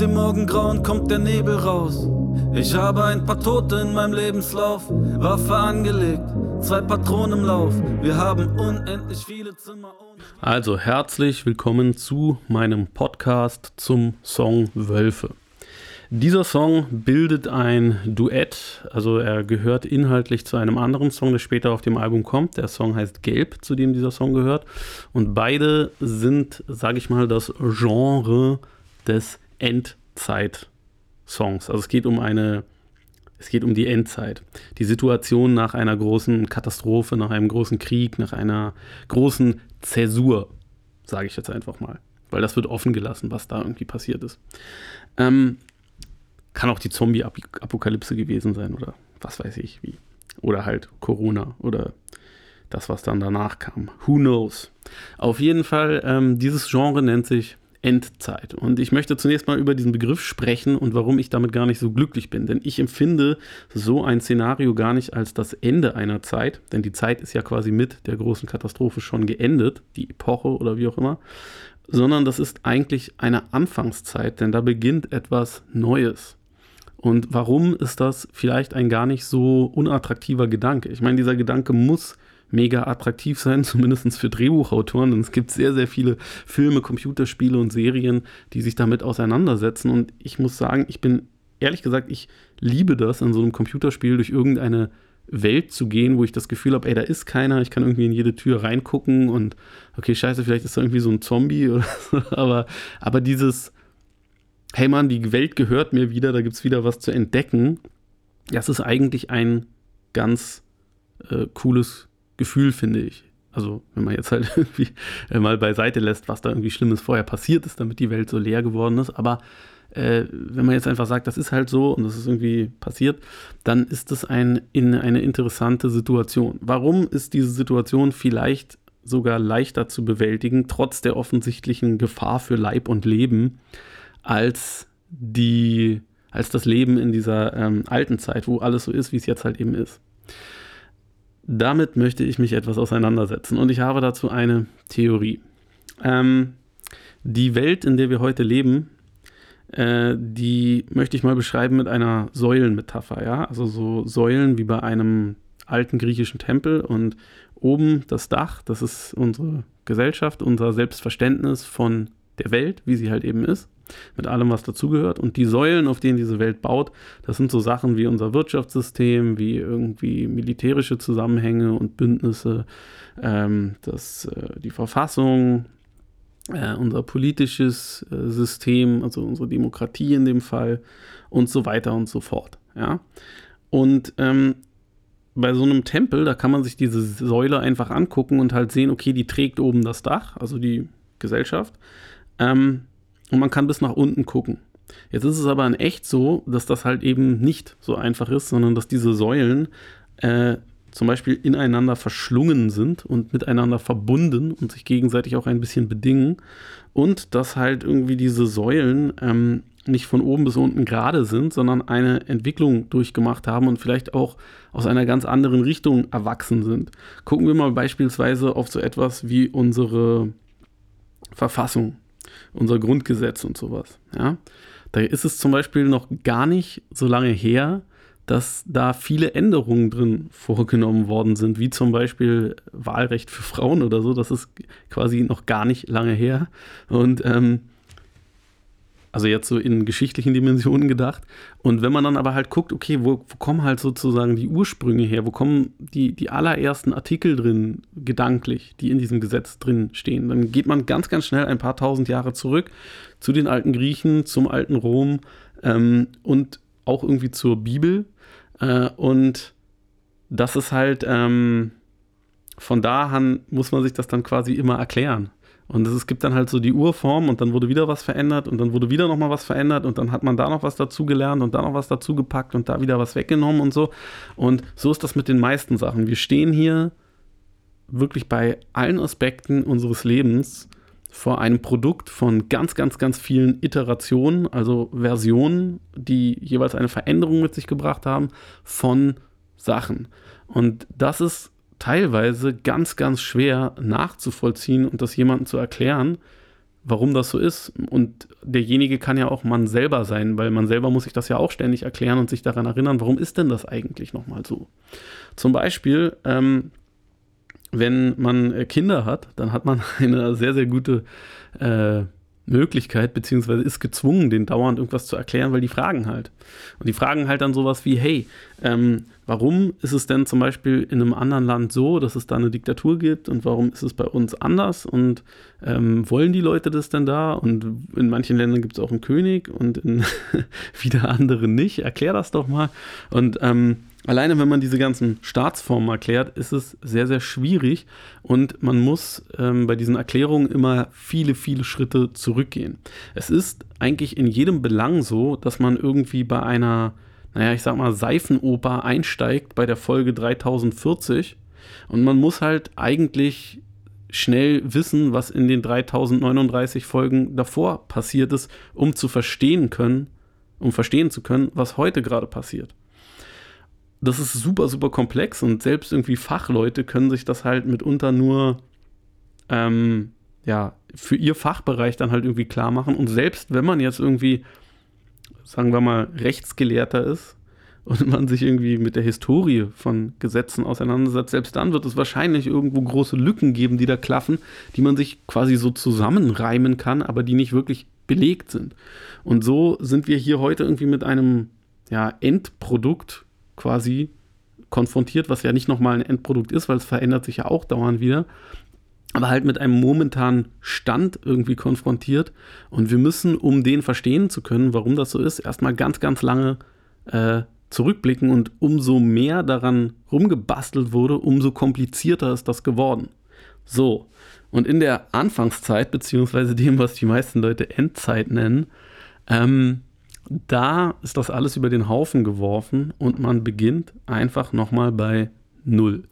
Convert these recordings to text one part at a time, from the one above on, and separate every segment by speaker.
Speaker 1: Dem Morgengrauen kommt der Nebel raus. Ich habe ein paar Tote in meinem Lebenslauf. Waffe angelegt, zwei Patronen im Lauf. Wir haben unendlich viele Zimmer.
Speaker 2: Also herzlich willkommen zu meinem Podcast zum Song Wölfe. Dieser Song bildet ein Duett, also er gehört inhaltlich zu einem anderen Song, der später auf dem Album kommt. Der Song heißt Gelb, zu dem dieser Song gehört. Und beide sind, sage ich mal, das Genre des Endzeit-Songs. Also es geht um eine, es geht um die Endzeit. Die Situation nach einer großen Katastrophe, nach einem großen Krieg, nach einer großen Zäsur, sage ich jetzt einfach mal. Weil das wird offen gelassen, was da irgendwie passiert ist. Ähm, kann auch die Zombie-Apokalypse gewesen sein oder was weiß ich wie. Oder halt Corona oder das, was dann danach kam. Who knows? Auf jeden Fall, ähm, dieses Genre nennt sich Endzeit. Und ich möchte zunächst mal über diesen Begriff sprechen und warum ich damit gar nicht so glücklich bin. Denn ich empfinde so ein Szenario gar nicht als das Ende einer Zeit, denn die Zeit ist ja quasi mit der großen Katastrophe schon geendet, die Epoche oder wie auch immer, sondern das ist eigentlich eine Anfangszeit, denn da beginnt etwas Neues. Und warum ist das vielleicht ein gar nicht so unattraktiver Gedanke? Ich meine, dieser Gedanke muss mega attraktiv sein, zumindest für Drehbuchautoren. Denn es gibt sehr, sehr viele Filme, Computerspiele und Serien, die sich damit auseinandersetzen. Und ich muss sagen, ich bin ehrlich gesagt, ich liebe das, in so einem Computerspiel durch irgendeine Welt zu gehen, wo ich das Gefühl habe, ey, da ist keiner, ich kann irgendwie in jede Tür reingucken und okay, scheiße, vielleicht ist da irgendwie so ein Zombie oder so, aber, aber dieses, hey Mann, die Welt gehört mir wieder, da gibt es wieder was zu entdecken, das ist eigentlich ein ganz äh, cooles Gefühl, finde ich. Also, wenn man jetzt halt irgendwie äh, mal beiseite lässt, was da irgendwie Schlimmes vorher passiert ist, damit die Welt so leer geworden ist. Aber äh, wenn man jetzt einfach sagt, das ist halt so und das ist irgendwie passiert, dann ist das ein, in eine interessante Situation. Warum ist diese Situation vielleicht sogar leichter zu bewältigen, trotz der offensichtlichen Gefahr für Leib und Leben? als die, als das Leben in dieser ähm, alten Zeit, wo alles so ist, wie es jetzt halt eben ist. Damit möchte ich mich etwas auseinandersetzen. Und ich habe dazu eine Theorie. Ähm, die Welt, in der wir heute leben, äh, die möchte ich mal beschreiben mit einer Säulenmetapher, ja, also so Säulen wie bei einem alten griechischen Tempel und oben das Dach, das ist unsere Gesellschaft, unser Selbstverständnis von der Welt, wie sie halt eben ist mit allem, was dazugehört. Und die Säulen, auf denen diese Welt baut, das sind so Sachen wie unser Wirtschaftssystem, wie irgendwie militärische Zusammenhänge und Bündnisse, ähm, das, äh, die Verfassung, äh, unser politisches äh, System, also unsere Demokratie in dem Fall und so weiter und so fort. Ja? Und ähm, bei so einem Tempel, da kann man sich diese Säule einfach angucken und halt sehen, okay, die trägt oben das Dach, also die Gesellschaft. Ähm, und man kann bis nach unten gucken. Jetzt ist es aber in echt so, dass das halt eben nicht so einfach ist, sondern dass diese Säulen äh, zum Beispiel ineinander verschlungen sind und miteinander verbunden und sich gegenseitig auch ein bisschen bedingen. Und dass halt irgendwie diese Säulen ähm, nicht von oben bis unten gerade sind, sondern eine Entwicklung durchgemacht haben und vielleicht auch aus einer ganz anderen Richtung erwachsen sind. Gucken wir mal beispielsweise auf so etwas wie unsere Verfassung unser Grundgesetz und sowas. Ja? Da ist es zum Beispiel noch gar nicht so lange her, dass da viele Änderungen drin vorgenommen worden sind, wie zum Beispiel Wahlrecht für Frauen oder so. Das ist quasi noch gar nicht lange her. Und ähm, also jetzt so in geschichtlichen Dimensionen gedacht. Und wenn man dann aber halt guckt, okay, wo, wo, kommen halt sozusagen die Ursprünge her? Wo kommen die, die allerersten Artikel drin, gedanklich, die in diesem Gesetz drin stehen? Dann geht man ganz, ganz schnell ein paar tausend Jahre zurück zu den alten Griechen, zum alten Rom ähm, und auch irgendwie zur Bibel. Äh, und das ist halt, ähm, von da an muss man sich das dann quasi immer erklären. Und es gibt dann halt so die Urform und dann wurde wieder was verändert und dann wurde wieder nochmal was verändert und dann hat man da noch was dazugelernt und da noch was dazugepackt und da wieder was weggenommen und so. Und so ist das mit den meisten Sachen. Wir stehen hier wirklich bei allen Aspekten unseres Lebens vor einem Produkt von ganz, ganz, ganz vielen Iterationen, also Versionen, die jeweils eine Veränderung mit sich gebracht haben von Sachen. Und das ist teilweise ganz, ganz schwer nachzuvollziehen und das jemandem zu erklären, warum das so ist. Und derjenige kann ja auch man selber sein, weil man selber muss sich das ja auch ständig erklären und sich daran erinnern, warum ist denn das eigentlich nochmal so? Zum Beispiel, ähm, wenn man äh, Kinder hat, dann hat man eine sehr, sehr gute äh, Möglichkeit, beziehungsweise ist gezwungen, den dauernd irgendwas zu erklären, weil die fragen halt. Und die fragen halt dann sowas wie, hey, ähm, warum ist es denn zum Beispiel in einem anderen Land so, dass es da eine Diktatur gibt und warum ist es bei uns anders und ähm, wollen die Leute das denn da? Und in manchen Ländern gibt es auch einen König und in wieder anderen nicht. Erklär das doch mal. Und ähm, Alleine, wenn man diese ganzen Staatsformen erklärt, ist es sehr, sehr schwierig und man muss ähm, bei diesen Erklärungen immer viele, viele Schritte zurückgehen. Es ist eigentlich in jedem Belang so, dass man irgendwie bei einer, naja, ich sag mal, Seifenoper einsteigt bei der Folge 3040 und man muss halt eigentlich schnell wissen, was in den 3039 Folgen davor passiert ist, um zu verstehen können, um verstehen zu können, was heute gerade passiert das ist super, super komplex und selbst irgendwie Fachleute können sich das halt mitunter nur ähm, ja, für ihr Fachbereich dann halt irgendwie klar machen. Und selbst wenn man jetzt irgendwie, sagen wir mal, Rechtsgelehrter ist und man sich irgendwie mit der Historie von Gesetzen auseinandersetzt, selbst dann wird es wahrscheinlich irgendwo große Lücken geben, die da klaffen, die man sich quasi so zusammenreimen kann, aber die nicht wirklich belegt sind. Und so sind wir hier heute irgendwie mit einem ja, Endprodukt quasi konfrontiert, was ja nicht nochmal ein Endprodukt ist, weil es verändert sich ja auch dauernd wieder, aber halt mit einem momentanen Stand irgendwie konfrontiert. Und wir müssen, um den verstehen zu können, warum das so ist, erstmal ganz, ganz lange äh, zurückblicken und umso mehr daran rumgebastelt wurde, umso komplizierter ist das geworden. So, und in der Anfangszeit, beziehungsweise dem, was die meisten Leute Endzeit nennen, ähm, da ist das alles über den Haufen geworfen und man beginnt einfach nochmal bei Null.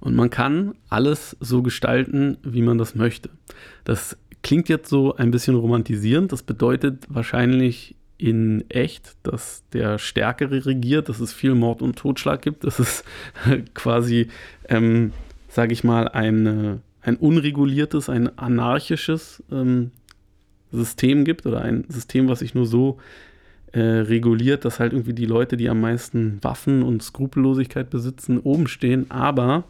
Speaker 2: Und man kann alles so gestalten, wie man das möchte. Das klingt jetzt so ein bisschen romantisierend. Das bedeutet wahrscheinlich in echt, dass der Stärkere regiert, dass es viel Mord und Totschlag gibt, dass es quasi, ähm, sage ich mal, ein, ein unreguliertes, ein anarchisches ähm, System gibt oder ein System, was sich nur so äh, reguliert, dass halt irgendwie die Leute, die am meisten Waffen und Skrupellosigkeit besitzen, oben stehen. Aber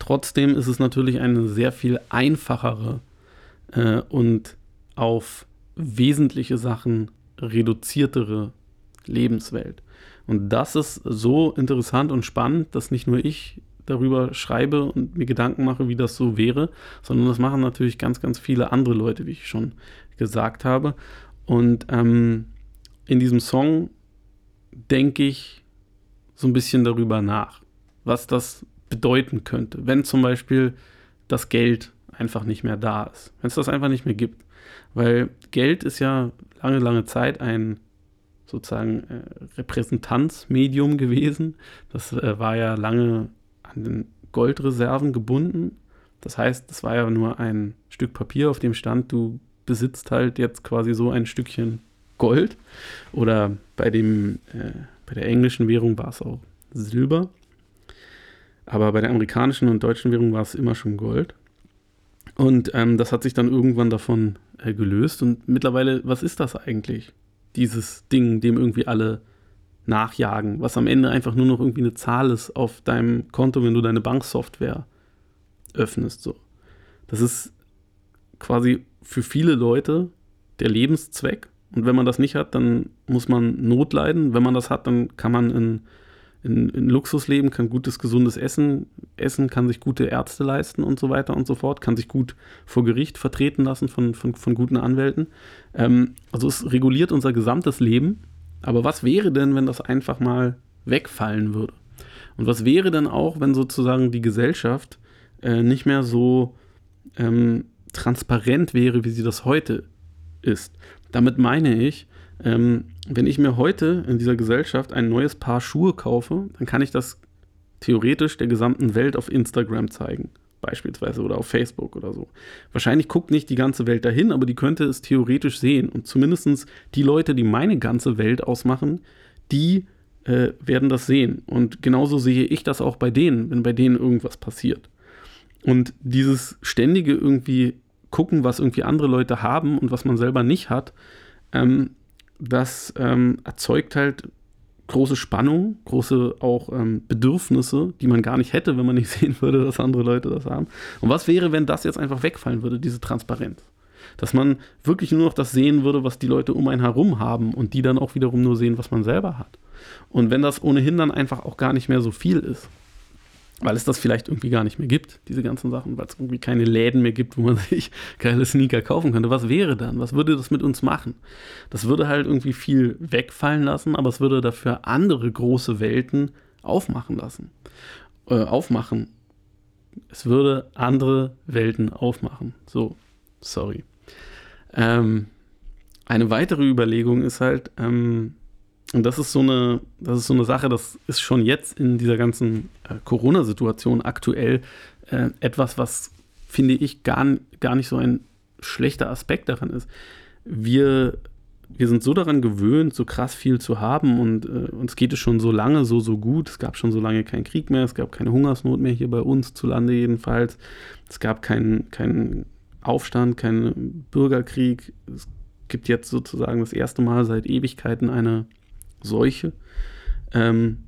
Speaker 2: trotzdem ist es natürlich eine sehr viel einfachere äh, und auf wesentliche Sachen reduziertere Lebenswelt. Und das ist so interessant und spannend, dass nicht nur ich darüber schreibe und mir Gedanken mache, wie das so wäre, sondern das machen natürlich ganz, ganz viele andere Leute, wie ich schon gesagt habe. Und ähm, in diesem Song denke ich so ein bisschen darüber nach, was das bedeuten könnte, wenn zum Beispiel das Geld einfach nicht mehr da ist, wenn es das einfach nicht mehr gibt. Weil Geld ist ja lange, lange Zeit ein sozusagen äh, Repräsentanzmedium gewesen. Das äh, war ja lange an den Goldreserven gebunden. Das heißt, das war ja nur ein Stück Papier, auf dem stand, du besitzt halt jetzt quasi so ein Stückchen Gold. Oder bei dem, äh, bei der englischen Währung war es auch Silber. Aber bei der amerikanischen und deutschen Währung war es immer schon Gold. Und ähm, das hat sich dann irgendwann davon äh, gelöst. Und mittlerweile, was ist das eigentlich? Dieses Ding, dem irgendwie alle nachjagen, was am Ende einfach nur noch irgendwie eine Zahl ist auf deinem Konto, wenn du deine Banksoftware öffnest. So. Das ist quasi für viele Leute der Lebenszweck. Und wenn man das nicht hat, dann muss man Not leiden. Wenn man das hat, dann kann man in, in, in Luxus leben, kann gutes, gesundes Essen essen, kann sich gute Ärzte leisten und so weiter und so fort, kann sich gut vor Gericht vertreten lassen von, von, von guten Anwälten. Ähm, also es reguliert unser gesamtes Leben. Aber was wäre denn, wenn das einfach mal wegfallen würde? Und was wäre denn auch, wenn sozusagen die Gesellschaft äh, nicht mehr so ähm, transparent wäre, wie sie das heute ist. Damit meine ich, ähm, wenn ich mir heute in dieser Gesellschaft ein neues Paar Schuhe kaufe, dann kann ich das theoretisch der gesamten Welt auf Instagram zeigen, beispielsweise oder auf Facebook oder so. Wahrscheinlich guckt nicht die ganze Welt dahin, aber die könnte es theoretisch sehen. Und zumindest die Leute, die meine ganze Welt ausmachen, die äh, werden das sehen. Und genauso sehe ich das auch bei denen, wenn bei denen irgendwas passiert. Und dieses ständige irgendwie gucken, was irgendwie andere Leute haben und was man selber nicht hat, ähm, das ähm, erzeugt halt große Spannung, große auch ähm, Bedürfnisse, die man gar nicht hätte, wenn man nicht sehen würde, dass andere Leute das haben. Und was wäre, wenn das jetzt einfach wegfallen würde, diese Transparenz? Dass man wirklich nur noch das sehen würde, was die Leute um einen herum haben und die dann auch wiederum nur sehen, was man selber hat. Und wenn das ohnehin dann einfach auch gar nicht mehr so viel ist, weil es das vielleicht irgendwie gar nicht mehr gibt, diese ganzen Sachen, weil es irgendwie keine Läden mehr gibt, wo man sich geile Sneaker kaufen könnte. Was wäre dann? Was würde das mit uns machen? Das würde halt irgendwie viel wegfallen lassen, aber es würde dafür andere große Welten aufmachen lassen. Äh, aufmachen. Es würde andere Welten aufmachen. So, sorry. Ähm, eine weitere Überlegung ist halt, ähm, und das ist so eine, das ist so eine Sache, das ist schon jetzt in dieser ganzen äh, Corona-Situation aktuell äh, etwas, was, finde ich, gar, gar nicht so ein schlechter Aspekt daran ist. Wir, wir sind so daran gewöhnt, so krass viel zu haben und äh, uns geht es schon so lange so, so gut. Es gab schon so lange keinen Krieg mehr, es gab keine Hungersnot mehr hier bei uns zu Lande jedenfalls. Es gab keinen kein Aufstand, keinen Bürgerkrieg. Es gibt jetzt sozusagen das erste Mal seit Ewigkeiten eine Seuche. Ähm,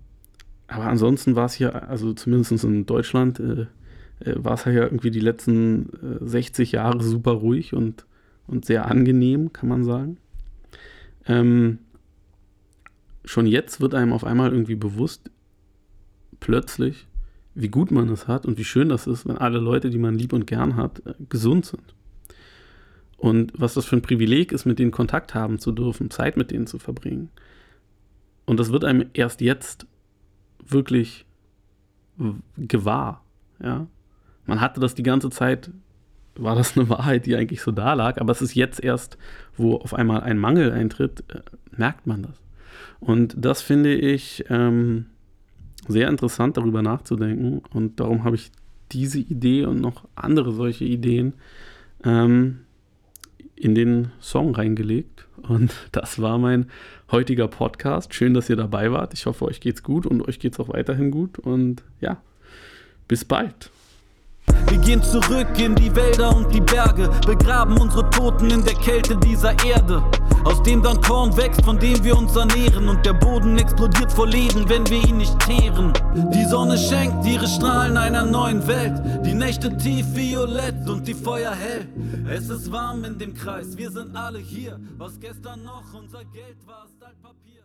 Speaker 2: aber ansonsten war es hier, also zumindest in Deutschland, äh, äh, war es ja irgendwie die letzten äh, 60 Jahre super ruhig und, und sehr angenehm, kann man sagen. Ähm, schon jetzt wird einem auf einmal irgendwie bewusst, plötzlich, wie gut man es hat und wie schön das ist, wenn alle Leute, die man lieb und gern hat, äh, gesund sind. Und was das für ein Privileg ist, mit denen Kontakt haben zu dürfen, Zeit mit denen zu verbringen. Und das wird einem erst jetzt wirklich gewahr. Ja? Man hatte das die ganze Zeit, war das eine Wahrheit, die eigentlich so da lag, aber es ist jetzt erst, wo auf einmal ein Mangel eintritt, äh, merkt man das. Und das finde ich ähm, sehr interessant, darüber nachzudenken. Und darum habe ich diese Idee und noch andere solche Ideen ähm, in den Song reingelegt. Und das war mein heutiger Podcast. Schön, dass ihr dabei wart. Ich hoffe, euch geht's gut und euch geht's auch weiterhin gut. Und ja, bis bald.
Speaker 1: Wir gehen zurück in die Wälder und die Berge, begraben unsere Toten in der Kälte dieser Erde. Aus dem dann Korn wächst, von dem wir uns ernähren. Und der Boden explodiert vor Leben, wenn wir ihn nicht teeren. Die Sonne schenkt ihre Strahlen einer neuen Welt. Die Nächte tief violett und die Feuer hell. Es ist warm in dem Kreis, wir sind alle hier. Was gestern noch unser Geld war, ist Altpapier.